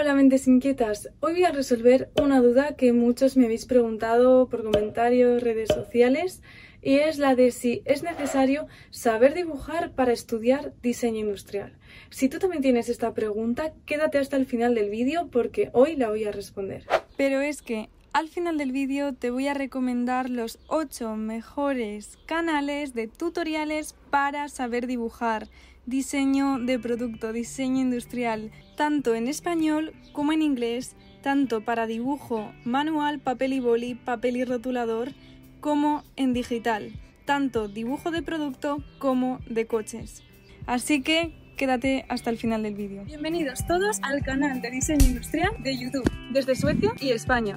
Hola mentes inquietas, hoy voy a resolver una duda que muchos me habéis preguntado por comentarios, redes sociales y es la de si es necesario saber dibujar para estudiar diseño industrial. Si tú también tienes esta pregunta, quédate hasta el final del vídeo porque hoy la voy a responder. Pero es que al final del vídeo te voy a recomendar los 8 mejores canales de tutoriales para saber dibujar diseño de producto, diseño industrial, tanto en español como en inglés, tanto para dibujo manual, papel y boli, papel y rotulador, como en digital, tanto dibujo de producto como de coches. Así que quédate hasta el final del vídeo. Bienvenidos todos al canal de diseño industrial de YouTube, desde Suecia y España.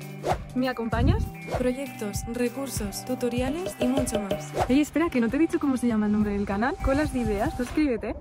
¿Me acompañas? Proyectos, recursos, tutoriales y mucho más. Ey, espera, que no te he dicho cómo se llama el nombre del canal. Colas de ideas, suscríbete.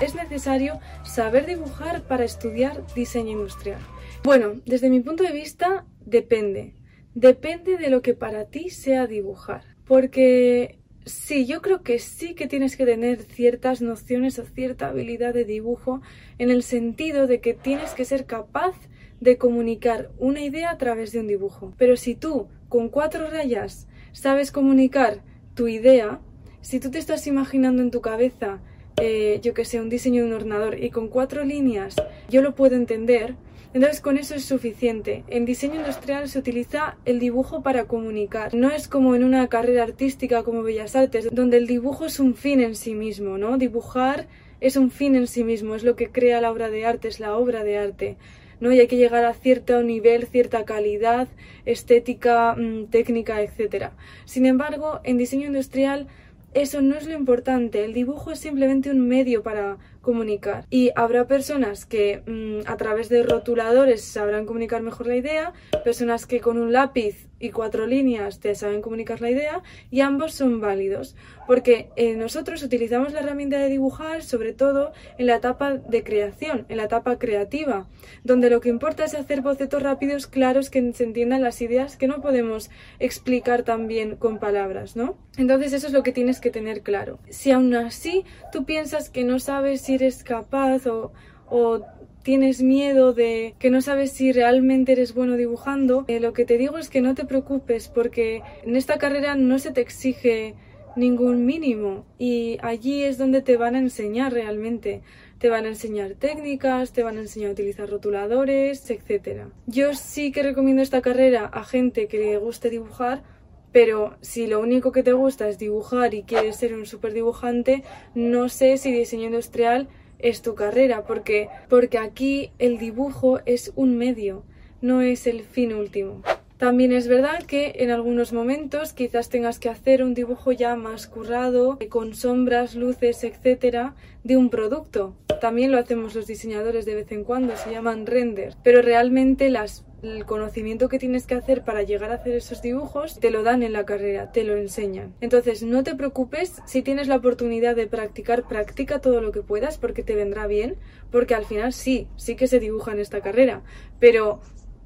Es necesario saber dibujar para estudiar diseño industrial. Bueno, desde mi punto de vista, depende. Depende de lo que para ti sea dibujar. Porque Sí, yo creo que sí que tienes que tener ciertas nociones o cierta habilidad de dibujo en el sentido de que tienes que ser capaz de comunicar una idea a través de un dibujo. Pero si tú con cuatro rayas sabes comunicar tu idea, si tú te estás imaginando en tu cabeza, eh, yo que sé, un diseño de un ordenador y con cuatro líneas yo lo puedo entender, entonces con eso es suficiente. En diseño industrial se utiliza el dibujo para comunicar. No es como en una carrera artística como Bellas Artes, donde el dibujo es un fin en sí mismo, ¿no? Dibujar es un fin en sí mismo, es lo que crea la obra de arte, es la obra de arte. ¿no? Y hay que llegar a cierto nivel, cierta calidad, estética, mm, técnica, etc. Sin embargo, en diseño industrial eso no es lo importante, el dibujo es simplemente un medio para comunicar. Y habrá personas que mm, a través de rotuladores sabrán comunicar mejor la idea, personas que con un lápiz y cuatro líneas te saben comunicar la idea y ambos son válidos porque eh, nosotros utilizamos la herramienta de dibujar sobre todo en la etapa de creación, en la etapa creativa, donde lo que importa es hacer bocetos rápidos, claros, que se entiendan las ideas que no podemos explicar tan bien con palabras, ¿no? Entonces eso es lo que tienes que tener claro. Si aún así tú piensas que no sabes si eres capaz o, tienes miedo de que no sabes si realmente eres bueno dibujando, eh, lo que te digo es que no te preocupes porque en esta carrera no se te exige ningún mínimo y allí es donde te van a enseñar realmente. Te van a enseñar técnicas, te van a enseñar a utilizar rotuladores, etc. Yo sí que recomiendo esta carrera a gente que le guste dibujar, pero si lo único que te gusta es dibujar y quieres ser un super dibujante, no sé si diseño industrial es tu carrera, porque, porque aquí el dibujo es un medio, no es el fin último. También es verdad que en algunos momentos quizás tengas que hacer un dibujo ya más currado, con sombras, luces, etcétera, de un producto. También lo hacemos los diseñadores de vez en cuando, se llaman renders, pero realmente las el conocimiento que tienes que hacer para llegar a hacer esos dibujos te lo dan en la carrera, te lo enseñan. Entonces, no te preocupes, si tienes la oportunidad de practicar, practica todo lo que puedas porque te vendrá bien, porque al final sí, sí que se dibuja en esta carrera, pero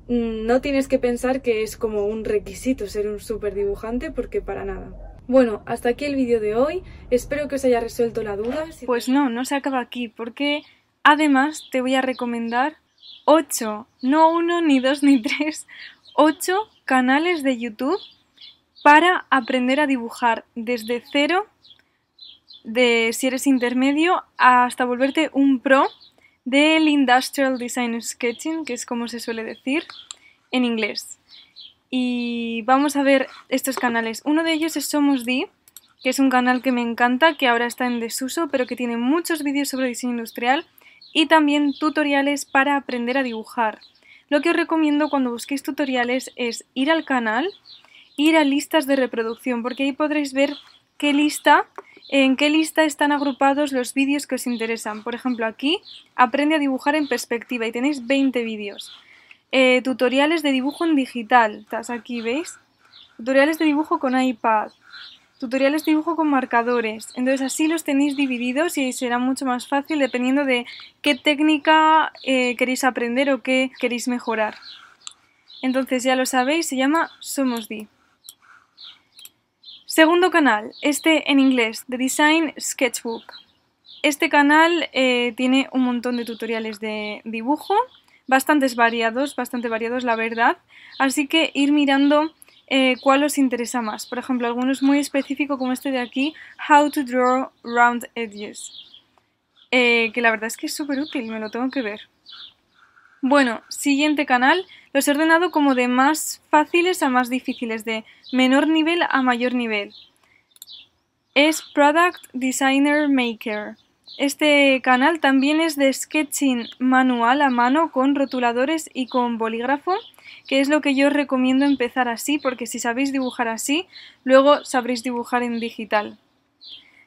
mm, no tienes que pensar que es como un requisito ser un súper dibujante porque para nada. Bueno, hasta aquí el vídeo de hoy. Espero que os haya resuelto la duda. Pues no, no se acaba aquí, porque además te voy a recomendar 8, no uno, ni dos, ni tres, 8 canales de YouTube para aprender a dibujar desde cero, de si eres intermedio, hasta volverte un pro del Industrial Design Sketching, que es como se suele decir en inglés. Y vamos a ver estos canales. Uno de ellos es Somos D, que es un canal que me encanta, que ahora está en desuso, pero que tiene muchos vídeos sobre diseño industrial y también tutoriales para aprender a dibujar. Lo que os recomiendo cuando busquéis tutoriales es ir al canal, ir a listas de reproducción, porque ahí podréis ver qué lista, en qué lista están agrupados los vídeos que os interesan. Por ejemplo, aquí aprende a dibujar en perspectiva y tenéis 20 vídeos. Eh, tutoriales de dibujo en digital, aquí, ¿veis? Tutoriales de dibujo con iPad, tutoriales dibujo con marcadores. Entonces así los tenéis divididos y será mucho más fácil dependiendo de qué técnica eh, queréis aprender o qué queréis mejorar. Entonces ya lo sabéis, se llama Somos Di. Segundo canal, este en inglés, The Design Sketchbook. Este canal eh, tiene un montón de tutoriales de dibujo bastantes variados, bastante variados la verdad, así que ir mirando eh, cuál os interesa más. Por ejemplo, algunos muy específicos como este de aquí, How to Draw Round Edges, eh, que la verdad es que es súper útil, me lo tengo que ver. Bueno, siguiente canal, los he ordenado como de más fáciles a más difíciles, de menor nivel a mayor nivel. Es Product Designer Maker. Este canal también es de sketching manual a mano con rotuladores y con bolígrafo, que es lo que yo os recomiendo empezar así, porque si sabéis dibujar así, luego sabréis dibujar en digital.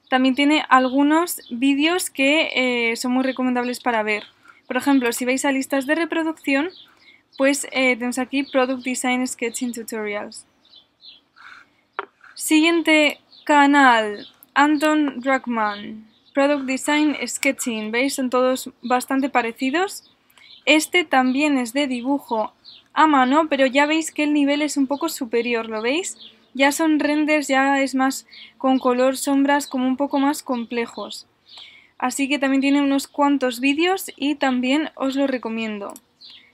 También tiene algunos vídeos que eh, son muy recomendables para ver. Por ejemplo, si veis a listas de reproducción, pues eh, tenemos aquí Product Design Sketching Tutorials. Siguiente canal, Anton Druckmann. Product Design Sketching, ¿veis? Son todos bastante parecidos. Este también es de dibujo a mano, pero ya veis que el nivel es un poco superior, ¿lo veis? Ya son renders, ya es más con color, sombras, como un poco más complejos. Así que también tiene unos cuantos vídeos y también os lo recomiendo.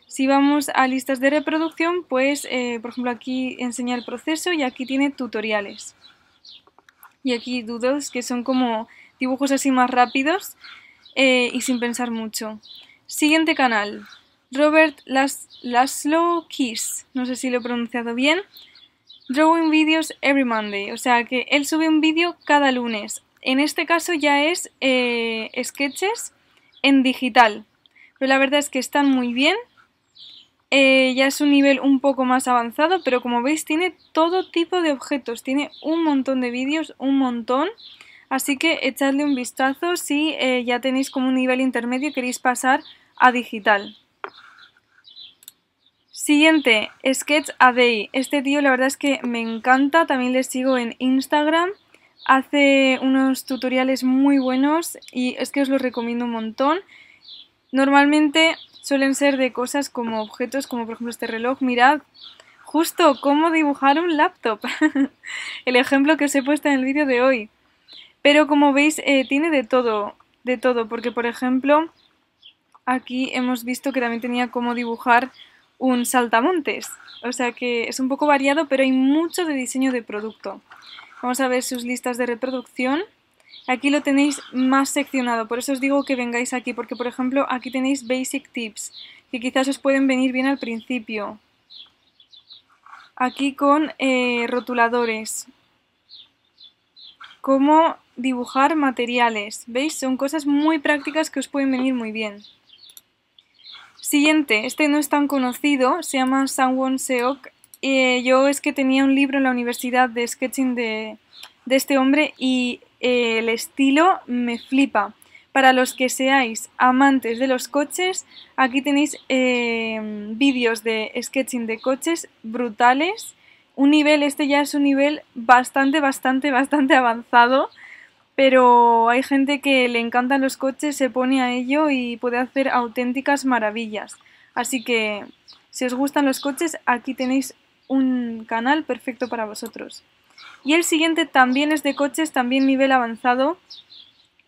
Si vamos a listas de reproducción, pues eh, por ejemplo aquí enseña el proceso y aquí tiene tutoriales. Y aquí doodles que son como dibujos así más rápidos eh, y sin pensar mucho. Siguiente canal, Robert Las Laszlo Kiss, no sé si lo he pronunciado bien. Drawing Videos Every Monday, o sea que él sube un vídeo cada lunes. En este caso ya es eh, sketches en digital, pero la verdad es que están muy bien. Eh, ya es un nivel un poco más avanzado, pero como veis tiene todo tipo de objetos, tiene un montón de vídeos, un montón. Así que echadle un vistazo si eh, ya tenéis como un nivel intermedio y queréis pasar a digital. Siguiente, Sketch a Day. Este tío la verdad es que me encanta, también le sigo en Instagram. Hace unos tutoriales muy buenos y es que os los recomiendo un montón. Normalmente suelen ser de cosas como objetos, como por ejemplo este reloj. Mirad justo cómo dibujar un laptop. el ejemplo que os he puesto en el vídeo de hoy. Pero como veis, eh, tiene de todo, de todo, porque por ejemplo, aquí hemos visto que también tenía cómo dibujar un saltamontes. O sea que es un poco variado, pero hay mucho de diseño de producto. Vamos a ver sus listas de reproducción. Aquí lo tenéis más seccionado, por eso os digo que vengáis aquí, porque por ejemplo aquí tenéis Basic Tips, que quizás os pueden venir bien al principio. Aquí con eh, rotuladores, cómo dibujar materiales. ¿Veis? Son cosas muy prácticas que os pueden venir muy bien. Siguiente, este no es tan conocido, se llama Sangwon Seok. Eh, yo es que tenía un libro en la universidad de sketching de, este hombre y eh, el estilo me flipa. Para los que seáis amantes de los coches, aquí tenéis eh, vídeos de sketching de coches brutales un nivel, este ya es un nivel bastante, bastante, bastante avanzado, pero hay gente que le encantan los coches, se pone a ello y puede hacer auténticas maravillas. Así que, si os gustan los coches, aquí tenéis un canal perfecto para vosotros. Y el siguiente también es de coches, también nivel avanzado,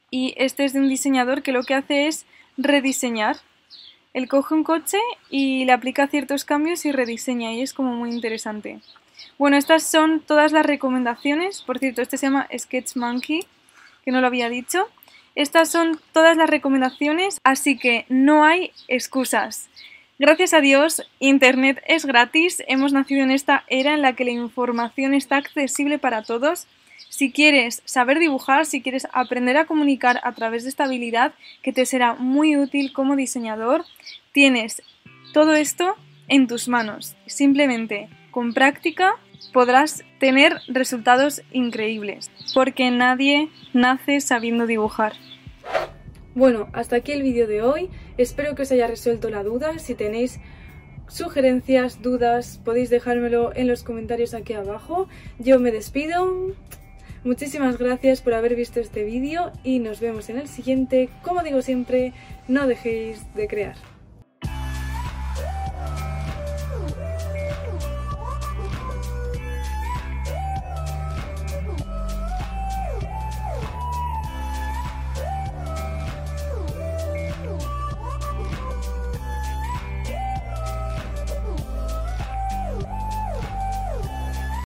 y este es de un diseñador que lo que hace es rediseñar. Él coge un coche y le aplica ciertos cambios y rediseña, y es como muy interesante. Bueno, estas son todas las recomendaciones. Por cierto, este se llama Sketch Monkey, que no lo había dicho. Estas son todas las recomendaciones, así que no hay excusas. Gracias a Dios, Internet es gratis. Hemos nacido en esta era en la que la información está accesible para todos. Si quieres saber dibujar, si quieres aprender a comunicar a través de esta habilidad que te será muy útil como diseñador, tienes todo esto en tus manos. Simplemente con práctica podrás tener resultados increíbles, porque nadie nace sabiendo dibujar. Bueno, hasta aquí el vídeo de hoy. Espero que os haya resuelto la duda. Si tenéis sugerencias, dudas, podéis dejármelo en los comentarios aquí abajo. Yo me despido. Muchísimas gracias por haber visto este vídeo y nos vemos en el siguiente. Como digo siempre, no dejéis de crear.